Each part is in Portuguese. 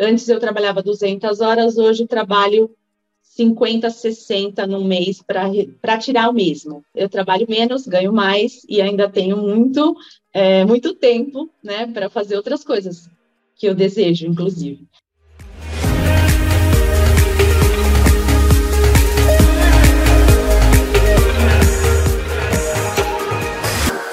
Antes eu trabalhava 200 horas, hoje trabalho 50, 60 no mês para tirar o mesmo. Eu trabalho menos, ganho mais e ainda tenho muito, é, muito tempo né, para fazer outras coisas que eu desejo, inclusive.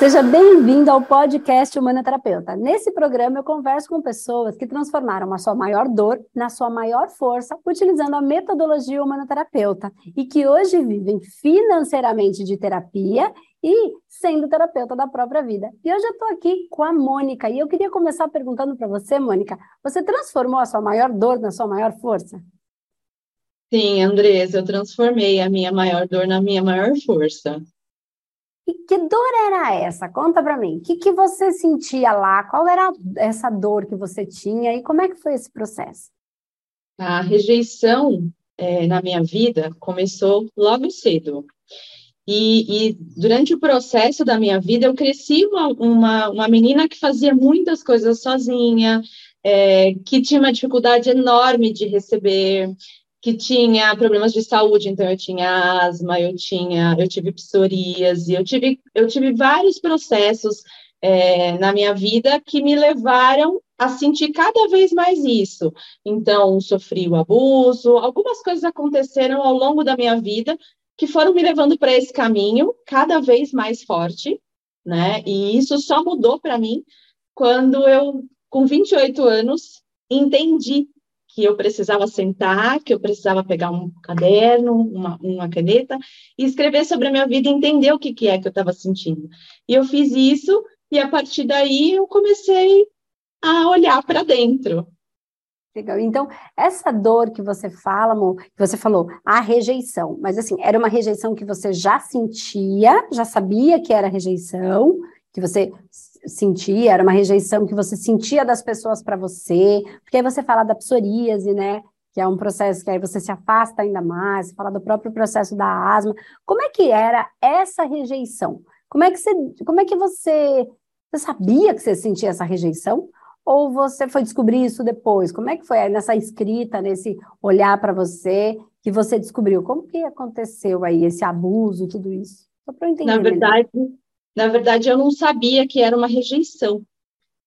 Seja bem-vindo ao podcast Humana Terapeuta. Nesse programa eu converso com pessoas que transformaram a sua maior dor na sua maior força, utilizando a metodologia Humana Terapeuta e que hoje vivem financeiramente de terapia e sendo terapeuta da própria vida. E hoje eu estou aqui com a Mônica e eu queria começar perguntando para você, Mônica, você transformou a sua maior dor na sua maior força? Sim, Andresa, eu transformei a minha maior dor na minha maior força. E que dor era essa? Conta para mim. O que, que você sentia lá? Qual era essa dor que você tinha e como é que foi esse processo? A rejeição é, na minha vida começou logo cedo. E, e, durante o processo da minha vida, eu cresci uma, uma, uma menina que fazia muitas coisas sozinha, é, que tinha uma dificuldade enorme de receber, que tinha problemas de saúde, então eu tinha asma, eu tinha, eu tive psoríase, eu tive, eu tive vários processos é, na minha vida que me levaram a sentir cada vez mais isso. Então, sofri o abuso, algumas coisas aconteceram ao longo da minha vida que foram me levando para esse caminho cada vez mais forte, né? E isso só mudou para mim quando eu, com 28 anos, entendi que eu precisava sentar, que eu precisava pegar um caderno, uma, uma caneta e escrever sobre a minha vida e entender o que, que é que eu estava sentindo. E eu fiz isso e a partir daí eu comecei a olhar para dentro. Legal. Então, essa dor que você fala, amor, que você falou, a rejeição, mas assim, era uma rejeição que você já sentia, já sabia que era rejeição, que você sentia, era uma rejeição que você sentia das pessoas para você, porque aí você fala da psoríase, né? Que é um processo que aí você se afasta ainda mais, fala do próprio processo da asma. Como é que era essa rejeição? Como é que você, como é que você, você sabia que você sentia essa rejeição? Ou você foi descobrir isso depois? Como é que foi aí nessa escrita, nesse olhar para você, que você descobriu? Como que aconteceu aí esse abuso, tudo isso? Só para eu entender. Na verdade, melhor. Na verdade, eu não sabia que era uma rejeição.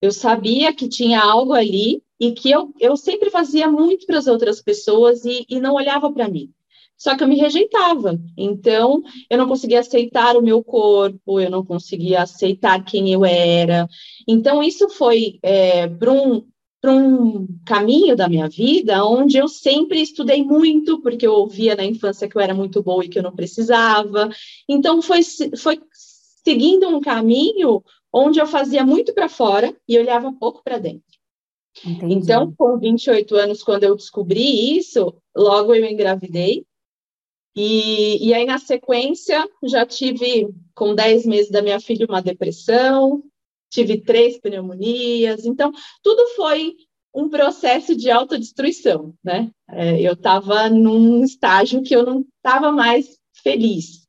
Eu sabia que tinha algo ali e que eu, eu sempre fazia muito para as outras pessoas e, e não olhava para mim. Só que eu me rejeitava. Então, eu não conseguia aceitar o meu corpo, eu não conseguia aceitar quem eu era. Então, isso foi é, para um, um caminho da minha vida onde eu sempre estudei muito, porque eu ouvia na infância que eu era muito boa e que eu não precisava. Então, foi, foi seguindo um caminho onde eu fazia muito para fora e olhava pouco para dentro. Entendi. Então, com 28 anos, quando eu descobri isso, logo eu engravidei. E, e aí, na sequência, já tive, com 10 meses da minha filha, uma depressão, tive três pneumonias. Então, tudo foi um processo de autodestruição, né? É, eu estava num estágio que eu não estava mais feliz.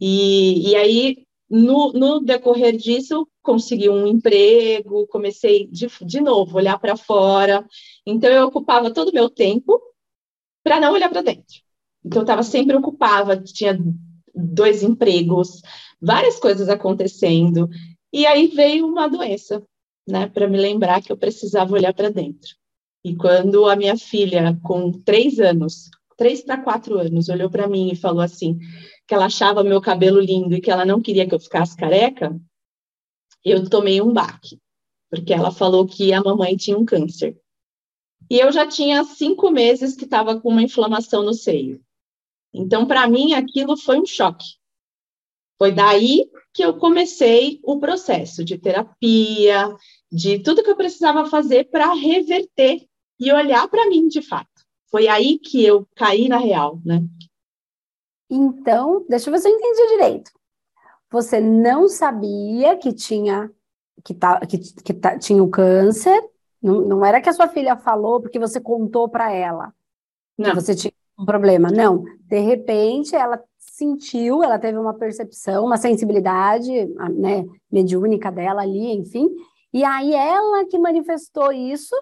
E, e aí, no, no decorrer disso, consegui um emprego, comecei de, de novo olhar para fora. Então, eu ocupava todo o meu tempo para não olhar para dentro. Então, eu estava sempre ocupada, tinha dois empregos, várias coisas acontecendo. E aí veio uma doença, né, para me lembrar que eu precisava olhar para dentro. E quando a minha filha, com três anos, três para quatro anos, olhou para mim e falou assim: que ela achava meu cabelo lindo e que ela não queria que eu ficasse careca, eu tomei um baque, porque ela falou que a mamãe tinha um câncer. E eu já tinha cinco meses que estava com uma inflamação no seio. Então, para mim, aquilo foi um choque. Foi daí que eu comecei o processo de terapia, de tudo que eu precisava fazer para reverter e olhar para mim de fato. Foi aí que eu caí na real, né? Então, deixa eu ver se eu entendi direito. Você não sabia que tinha que, tá, que, que tá, tinha o câncer, não, não era que a sua filha falou porque você contou para ela não. que você tinha um problema. Não, de repente ela sentiu, ela teve uma percepção, uma sensibilidade, né, mediúnica dela ali, enfim, e aí ela que manifestou isso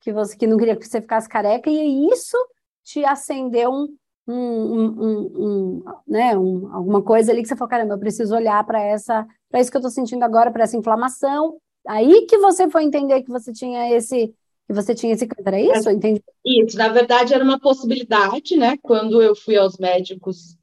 que você que não queria que você ficasse careca, e isso te acendeu um, um, um, um, né, um, alguma coisa ali que você falou, caramba, eu preciso olhar para essa, para isso que eu estou sentindo agora, para essa inflamação. Aí que você foi entender que você tinha esse que você tinha esse câncer, é isso? Entendi. Isso, na verdade era uma possibilidade, né? Quando eu fui aos médicos,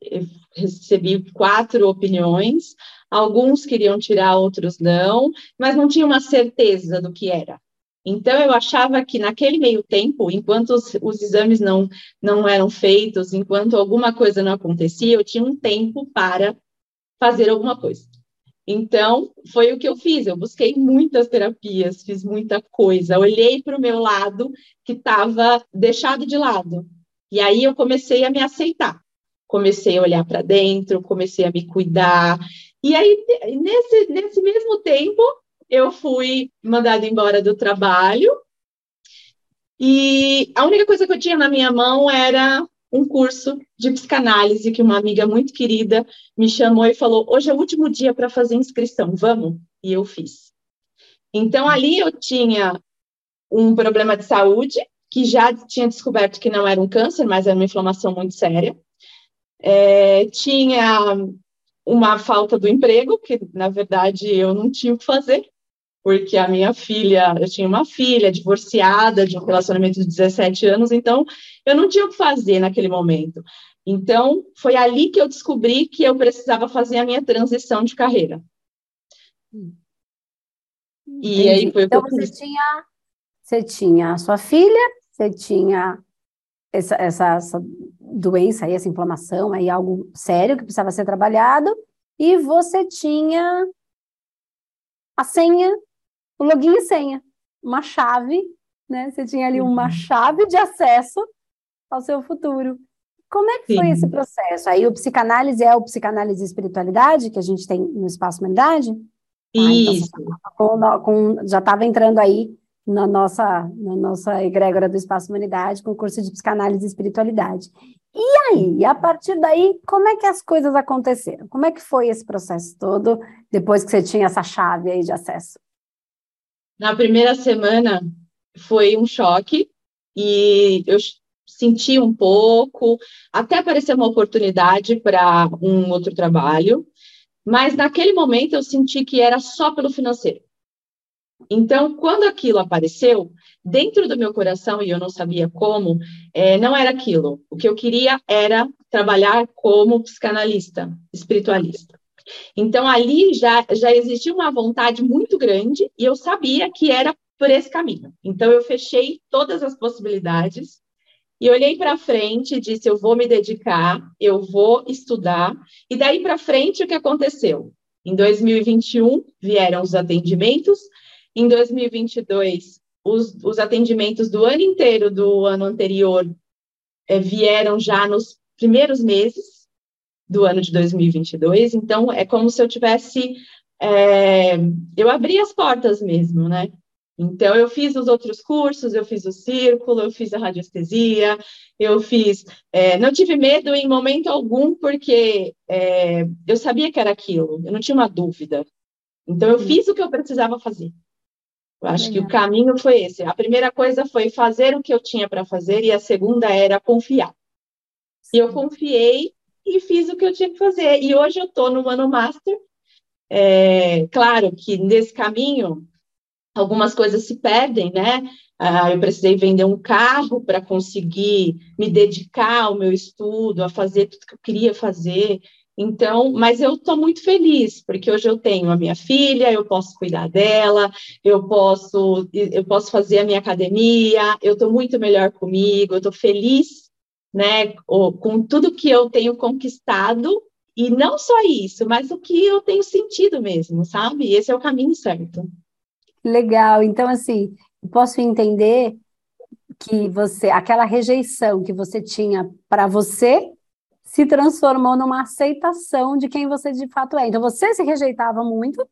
recebi quatro opiniões, alguns queriam tirar, outros não, mas não tinha uma certeza do que era. Então, eu achava que naquele meio tempo, enquanto os, os, exames não, não eram feitos, enquanto alguma coisa não acontecia, eu tinha um tempo para fazer alguma coisa. Então, foi o que eu fiz. Eu busquei muitas terapias, fiz muita coisa. Olhei para o meu lado que estava deixado de lado. E aí eu comecei a me aceitar. Comecei a olhar para dentro, comecei a me cuidar. E aí, nesse, nesse mesmo tempo, eu fui mandada embora do trabalho e a única coisa que eu tinha na minha mão era um curso de psicanálise que uma amiga muito querida me chamou e falou: hoje é o último dia para fazer inscrição, vamos? E eu fiz. Então ali eu tinha um problema de saúde que já tinha descoberto que não era um câncer, mas era uma inflamação muito séria. É, tinha uma falta do emprego, que na verdade eu não tinha o que fazer, porque a minha filha, eu tinha uma filha divorciada de um relacionamento de 17 anos, então eu não tinha o que fazer naquele momento. Então, foi ali que eu descobri que eu precisava fazer a minha transição de carreira. E aí foi então, você tinha, você tinha a sua filha, você tinha essa, essa, essa doença aí, essa inflamação aí, algo sério que precisava ser trabalhado, e você tinha a senha o login e senha, uma chave, né? Você tinha ali uma uhum. chave de acesso ao seu futuro. Como é que Sim. foi esse processo? Aí o psicanálise é o psicanálise e espiritualidade que a gente tem no Espaço Humanidade? Isso. Ah, então, com, com, já estava entrando aí na nossa, na nossa egrégora do Espaço Humanidade, com o curso de psicanálise e espiritualidade. E aí, a partir daí, como é que as coisas aconteceram? Como é que foi esse processo todo, depois que você tinha essa chave aí de acesso? Na primeira semana foi um choque e eu senti um pouco, até apareceu uma oportunidade para um outro trabalho, mas naquele momento eu senti que era só pelo financeiro. Então, quando aquilo apareceu, dentro do meu coração, e eu não sabia como, é, não era aquilo. O que eu queria era trabalhar como psicanalista, espiritualista. Então, ali já, já existia uma vontade muito grande e eu sabia que era por esse caminho. Então, eu fechei todas as possibilidades e olhei para frente e disse: eu vou me dedicar, eu vou estudar. E daí para frente, o que aconteceu? Em 2021, vieram os atendimentos. Em 2022, os, os atendimentos do ano inteiro do ano anterior é, vieram já nos primeiros meses do ano de 2022. Então, é como se eu tivesse. É, eu abri as portas mesmo, né? Então, eu fiz os outros cursos, eu fiz o círculo, eu fiz a radiestesia, eu fiz. É, não tive medo em momento algum, porque é, eu sabia que era aquilo, eu não tinha uma dúvida. Então, eu fiz o que eu precisava fazer. Eu acho Legal. que o caminho foi esse. A primeira coisa foi fazer o que eu tinha para fazer, e a segunda era confiar. E eu confiei e fiz o que eu tinha que fazer. E hoje eu estou no ano master. É, claro que nesse caminho algumas coisas se perdem, né? Ah, eu precisei vender um carro para conseguir me dedicar ao meu estudo, a fazer tudo que eu queria fazer. Então, mas eu estou muito feliz, porque hoje eu tenho a minha filha, eu posso cuidar dela, eu posso, eu posso fazer a minha academia, eu estou muito melhor comigo, eu estou feliz né, com tudo que eu tenho conquistado, e não só isso, mas o que eu tenho sentido mesmo, sabe? Esse é o caminho certo. Legal, então assim, posso entender que você, aquela rejeição que você tinha para você, se transformou numa aceitação de quem você de fato é. Então você se rejeitava muito,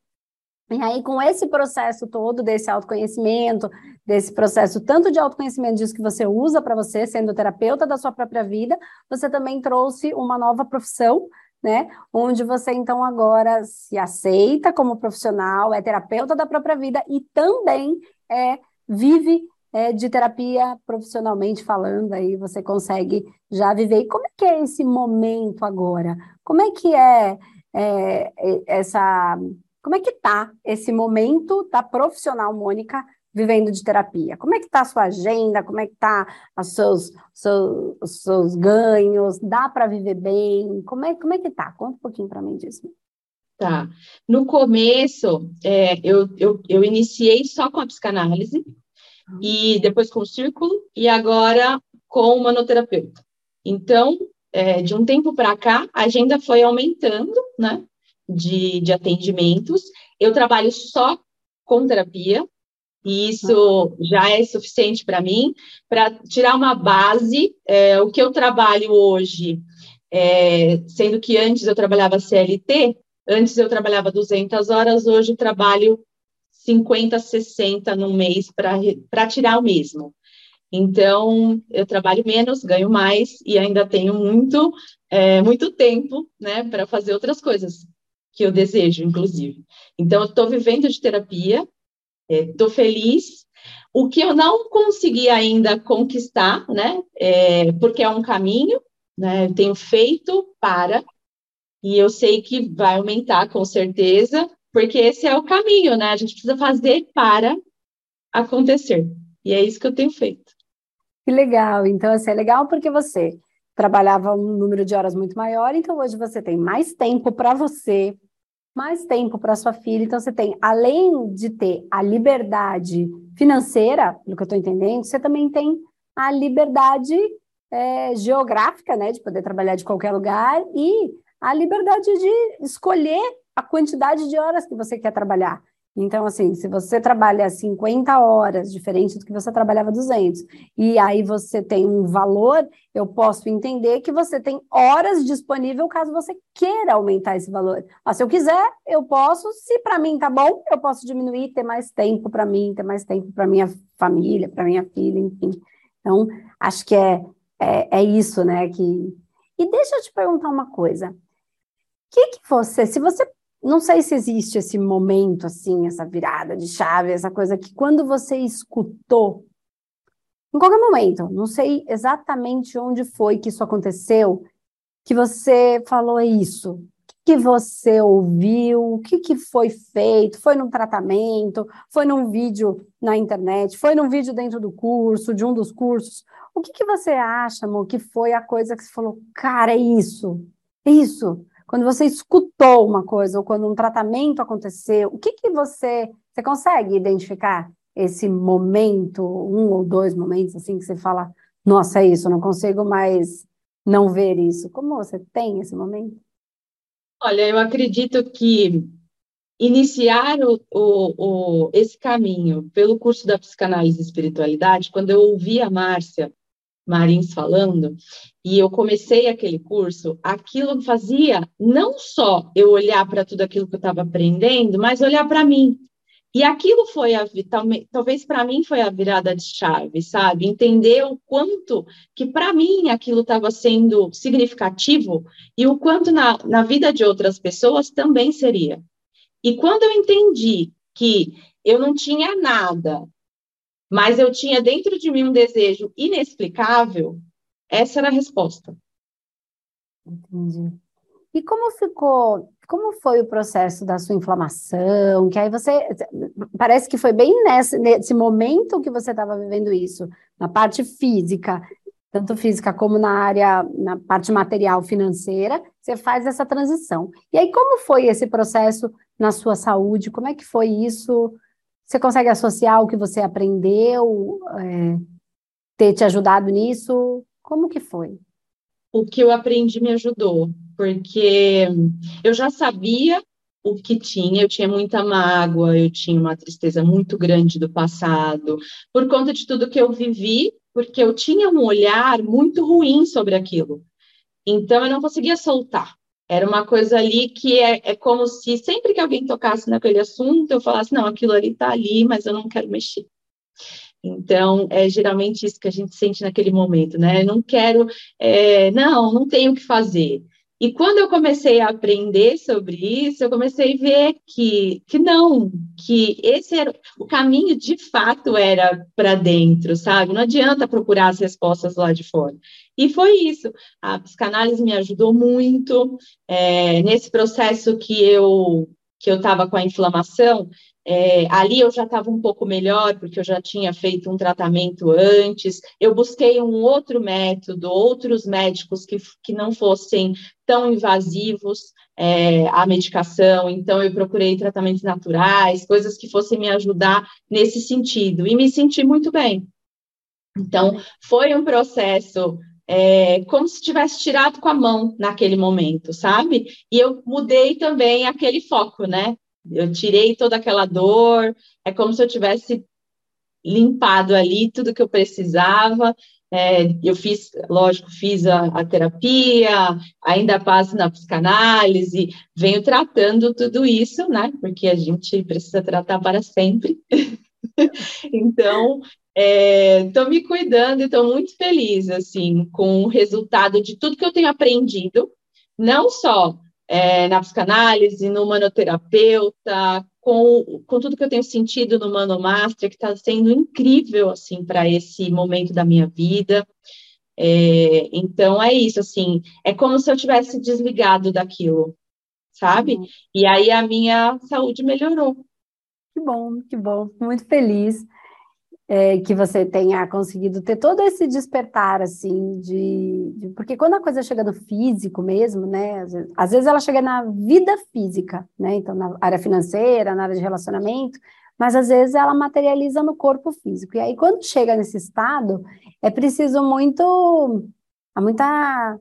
e aí, com esse processo todo desse autoconhecimento, desse processo tanto de autoconhecimento disso que você usa para você, sendo terapeuta da sua própria vida, você também trouxe uma nova profissão, né? Onde você então agora se aceita como profissional, é terapeuta da própria vida e também é vive é, de terapia profissionalmente falando, aí você consegue já viver. E como é que é esse momento agora? Como é que é, é essa. Como é que tá esse momento da profissional Mônica vivendo de terapia? Como é que está a sua agenda? Como é que tá os seus, seus, seus ganhos? Dá para viver bem? Como é, como é que tá? Conta um pouquinho para mim disso. Tá. No começo, é, eu, eu, eu iniciei só com a psicanálise, uhum. e depois com o círculo, e agora com o manoterapeuta. Então, é, de um tempo para cá, a agenda foi aumentando, né, de, de atendimentos. Eu trabalho só com terapia, e isso já é suficiente para mim, para tirar uma base. É, o que eu trabalho hoje, é, sendo que antes eu trabalhava CLT, antes eu trabalhava 200 horas, hoje trabalho 50, 60 no mês para tirar o mesmo. Então, eu trabalho menos, ganho mais e ainda tenho muito, é, muito tempo né, para fazer outras coisas que eu desejo, inclusive. Então, eu estou vivendo de terapia, Estou é, feliz. O que eu não consegui ainda conquistar, né? É, porque é um caminho, né? Eu tenho feito para, e eu sei que vai aumentar com certeza, porque esse é o caminho, né? A gente precisa fazer para acontecer. E é isso que eu tenho feito. Que legal. Então, assim, é legal porque você trabalhava um número de horas muito maior, então hoje você tem mais tempo para você, mais tempo para sua filha. Então, você tem, além de ter a liberdade financeira, pelo que eu estou entendendo, você também tem a liberdade é, geográfica, né, de poder trabalhar de qualquer lugar e a liberdade de escolher a quantidade de horas que você quer trabalhar. Então, assim, se você trabalha 50 horas, diferente do que você trabalhava 200, e aí você tem um valor, eu posso entender que você tem horas disponível caso você queira aumentar esse valor. Mas se eu quiser, eu posso, se para mim tá bom, eu posso diminuir, ter mais tempo para mim, ter mais tempo para minha família, para minha filha, enfim. Então, acho que é, é, é isso, né? Que... E deixa eu te perguntar uma coisa. O que, que você, se você não sei se existe esse momento, assim, essa virada de chave, essa coisa que quando você escutou, em qualquer momento, não sei exatamente onde foi que isso aconteceu, que você falou isso. O que, que você ouviu? O que, que foi feito? Foi num tratamento? Foi num vídeo na internet? Foi num vídeo dentro do curso, de um dos cursos? O que, que você acha, amor, que foi a coisa que você falou, cara, é isso, é isso quando você escutou uma coisa ou quando um tratamento aconteceu, o que que você você consegue identificar esse momento, um ou dois momentos assim que você fala, nossa, é isso, não consigo mais não ver isso. Como você tem esse momento? Olha, eu acredito que iniciar o, o, o, esse caminho pelo curso da psicanálise e espiritualidade, quando eu ouvi a Márcia Marins falando, e eu comecei aquele curso, aquilo fazia não só eu olhar para tudo aquilo que eu estava aprendendo, mas olhar para mim. E aquilo foi a talvez para mim foi a virada de chave, sabe? Entender o quanto que para mim aquilo estava sendo significativo e o quanto na, na vida de outras pessoas também seria. E quando eu entendi que eu não tinha nada mas eu tinha dentro de mim um desejo inexplicável, essa era a resposta. Entendi. E como ficou, como foi o processo da sua inflamação? Que aí você, parece que foi bem nesse, nesse momento que você estava vivendo isso, na parte física, tanto física como na área, na parte material financeira, você faz essa transição. E aí, como foi esse processo na sua saúde? Como é que foi isso? Você consegue associar o que você aprendeu, é, ter te ajudado nisso? Como que foi? O que eu aprendi me ajudou, porque eu já sabia o que tinha, eu tinha muita mágoa, eu tinha uma tristeza muito grande do passado, por conta de tudo que eu vivi, porque eu tinha um olhar muito ruim sobre aquilo. Então eu não conseguia soltar. Era uma coisa ali que é, é como se sempre que alguém tocasse naquele assunto, eu falasse, não, aquilo ali está ali, mas eu não quero mexer. Então, é geralmente isso que a gente sente naquele momento, né? Eu não quero, é, não, não tenho o que fazer. E quando eu comecei a aprender sobre isso, eu comecei a ver que, que não, que esse era o caminho de fato era para dentro, sabe? Não adianta procurar as respostas lá de fora. E foi isso. A psicanálise me ajudou muito é, nesse processo que eu que eu estava com a inflamação. É, ali eu já estava um pouco melhor, porque eu já tinha feito um tratamento antes. Eu busquei um outro método, outros médicos que, que não fossem tão invasivos é, à medicação. Então, eu procurei tratamentos naturais, coisas que fossem me ajudar nesse sentido. E me senti muito bem. Então, foi um processo é, como se tivesse tirado com a mão naquele momento, sabe? E eu mudei também aquele foco, né? Eu tirei toda aquela dor, é como se eu tivesse limpado ali tudo que eu precisava. É, eu fiz, lógico, fiz a, a, terapia, ainda passo na psicanálise, venho tratando tudo isso, né? Porque a gente precisa tratar para sempre. então, estou é, me cuidando e estou muito feliz, assim, com o resultado de tudo que eu tenho aprendido, não só é, na psicanálise, no manoterapeuta, com, com tudo que eu tenho sentido no Mano Master, que está sendo incrível, assim, para esse momento da minha vida. É, então, é isso, assim, é como se eu tivesse desligado daquilo, sabe? Uhum. E aí a minha saúde melhorou. Que bom, que bom, muito feliz é, que você tenha conseguido ter todo esse despertar, assim, de, de, Porque quando a coisa chega no físico mesmo, né? Às vezes, às vezes, ela chega na vida física, né? Então, na área financeira, na área de relacionamento, mas às vezes ela materializa no corpo físico. E aí, quando chega nesse estado, é preciso muito. muita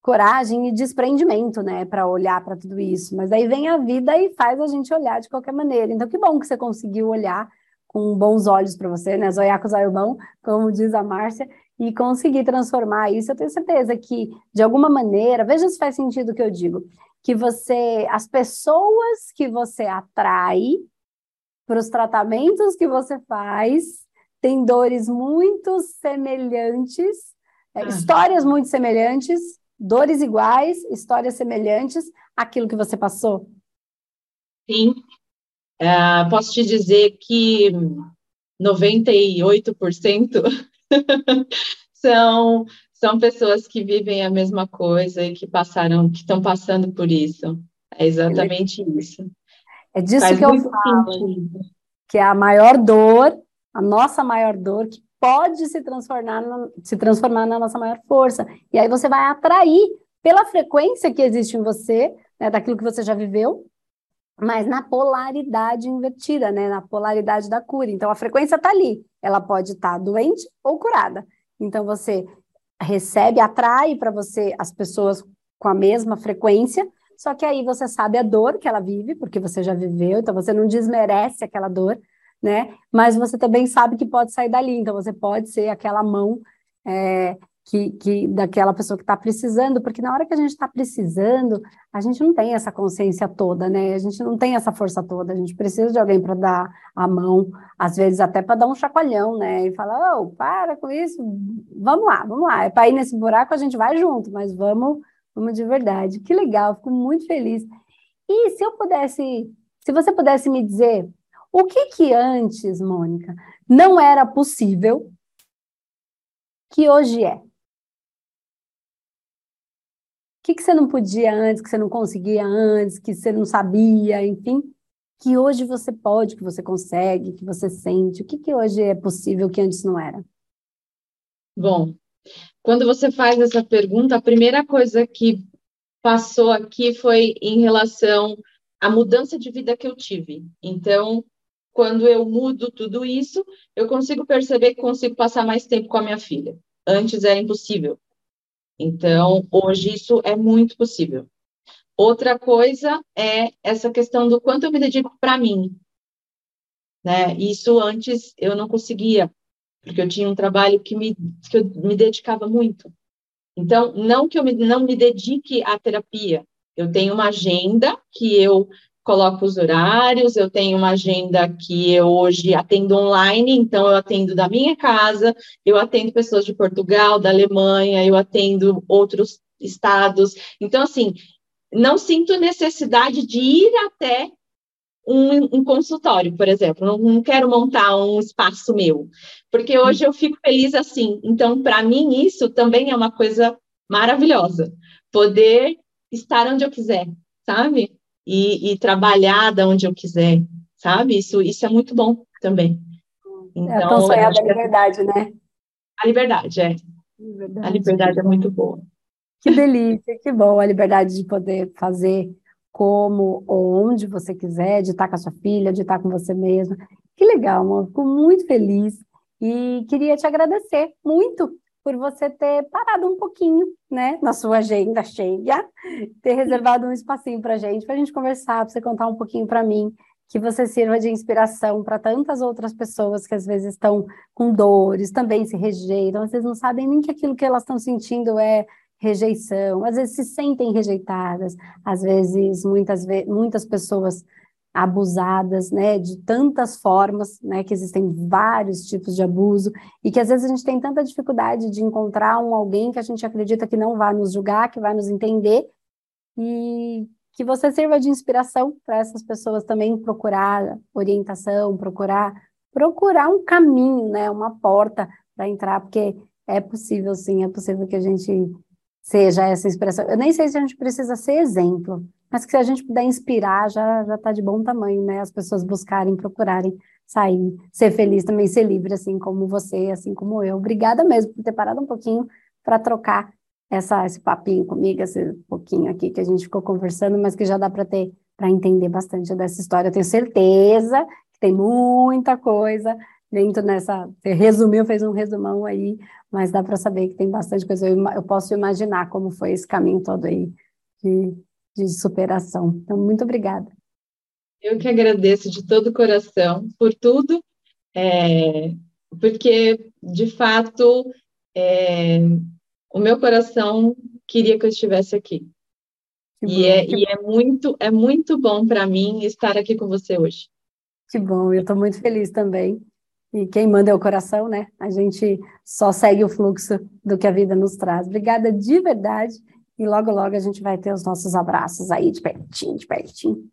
coragem e desprendimento, né, para olhar para tudo isso. Mas aí vem a vida e faz a gente olhar de qualquer maneira. Então, que bom que você conseguiu olhar com bons olhos para você, né? Zoiaco Zaiobão, como diz a Márcia, e conseguir transformar isso. Eu tenho certeza que, de alguma maneira, veja se faz sentido o que eu digo, que você, as pessoas que você atrai para os tratamentos que você faz, têm dores muito semelhantes, é, histórias muito semelhantes, dores iguais, histórias semelhantes àquilo que você passou. Sim, Uh, posso te dizer que 98% são, são pessoas que vivem a mesma coisa e que passaram, que estão passando por isso. É exatamente isso. É disso Faz que eu falo. Sentido. Que é a maior dor, a nossa maior dor, que pode se transformar, na, se transformar na nossa maior força. E aí você vai atrair, pela frequência que existe em você, né, daquilo que você já viveu, mas na polaridade invertida, né? Na polaridade da cura. Então a frequência está ali, ela pode estar tá doente ou curada. Então você recebe, atrai para você as pessoas com a mesma frequência, só que aí você sabe a dor que ela vive, porque você já viveu, então você não desmerece aquela dor, né? Mas você também sabe que pode sair dali, então você pode ser aquela mão é, que, que daquela pessoa que está precisando, porque na hora que a gente está precisando, a gente não tem essa consciência toda, né? A gente não tem essa força toda, a gente precisa de alguém para dar a mão, às vezes até para dar um chacoalhão, né? E falar, oh, para com isso, vamos lá, vamos lá. É para ir nesse buraco, a gente vai junto, mas vamos, vamos de verdade. Que legal, fico muito feliz. E se eu pudesse, se você pudesse me dizer o que que antes, Mônica, não era possível que hoje é? Que, que você não podia antes, que você não conseguia antes, que você não sabia, enfim, que hoje você pode, que você consegue, que você sente? O que, que hoje é possível que antes não era? Bom, quando você faz essa pergunta, a primeira coisa que passou aqui foi em relação à mudança de vida que eu tive. Então, quando eu mudo tudo isso, eu consigo perceber que consigo passar mais tempo com a minha filha. Antes era impossível. Então, hoje isso é muito possível. Outra coisa é essa questão do quanto eu me dedico para mim. Né? Isso antes eu não conseguia, porque eu tinha um trabalho que, me, que eu me dedicava muito. Então, não que eu me, não me dedique à terapia, eu tenho uma agenda que eu coloco os horários, eu tenho uma agenda que eu hoje atendo online, então eu atendo da minha casa, eu atendo pessoas de Portugal, da Alemanha, eu atendo outros estados. Então, assim, não sinto necessidade de ir até um, um consultório, por exemplo. Não, não, quero montar um espaço meu, porque hoje eu fico feliz assim. Então, para mim, isso também é uma coisa maravilhosa. Poder estar onde eu quiser, sabe? E, e trabalhar da onde eu quiser, sabe? Isso, isso é muito bom também. Então, é tão sonhada a liberdade, né? A liberdade, é. Liberdade. A liberdade é muito boa. Que delícia, que bom a liberdade de poder fazer como ou onde você quiser, de estar com a sua filha, de estar com você mesma. Que legal, amor. Fico muito feliz e queria te agradecer muito por você ter parado um pouquinho, né, na sua agenda cheia, ter reservado um espacinho para gente, para a gente conversar, para você contar um pouquinho para mim, que você sirva de inspiração para tantas outras pessoas que às vezes estão com dores, também se rejeitam, às vezes não sabem nem que aquilo que elas estão sentindo é rejeição, às vezes se sentem rejeitadas, às vezes muitas, muitas pessoas abusadas, né, de tantas formas, né, que existem vários tipos de abuso e que às vezes a gente tem tanta dificuldade de encontrar um alguém que a gente acredita que não vai nos julgar, que vai nos entender e que você sirva de inspiração para essas pessoas também procurar orientação, procurar procurar um caminho, né, uma porta para entrar, porque é possível sim, é possível que a gente seja essa inspiração. Eu nem sei se a gente precisa ser exemplo, mas que se a gente puder inspirar, já já está de bom tamanho, né? As pessoas buscarem, procurarem sair, ser feliz também, ser livre, assim como você, assim como eu. Obrigada mesmo por ter parado um pouquinho para trocar essa, esse papinho comigo, esse pouquinho aqui que a gente ficou conversando, mas que já dá para ter, para entender bastante dessa história. Eu tenho certeza que tem muita coisa dentro nessa. Você resumiu, fez um resumão aí, mas dá para saber que tem bastante coisa. Eu, eu, posso imaginar como foi esse caminho todo aí de superação. Então, muito obrigada. Eu que agradeço de todo o coração por tudo, é, porque, de fato, é, o meu coração queria que eu estivesse aqui. e, é, e é muito é muito bom para mim estar aqui com você hoje. Que bom, eu estou muito feliz também. E quem manda é o coração, né? A gente só segue o fluxo do que a vida nos traz. Obrigada de verdade. E logo, logo a gente vai ter os nossos abraços aí de pertinho, de pertinho.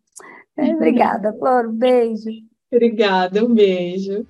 É, obrigada, Flor. Um beijo. Obrigada, um beijo.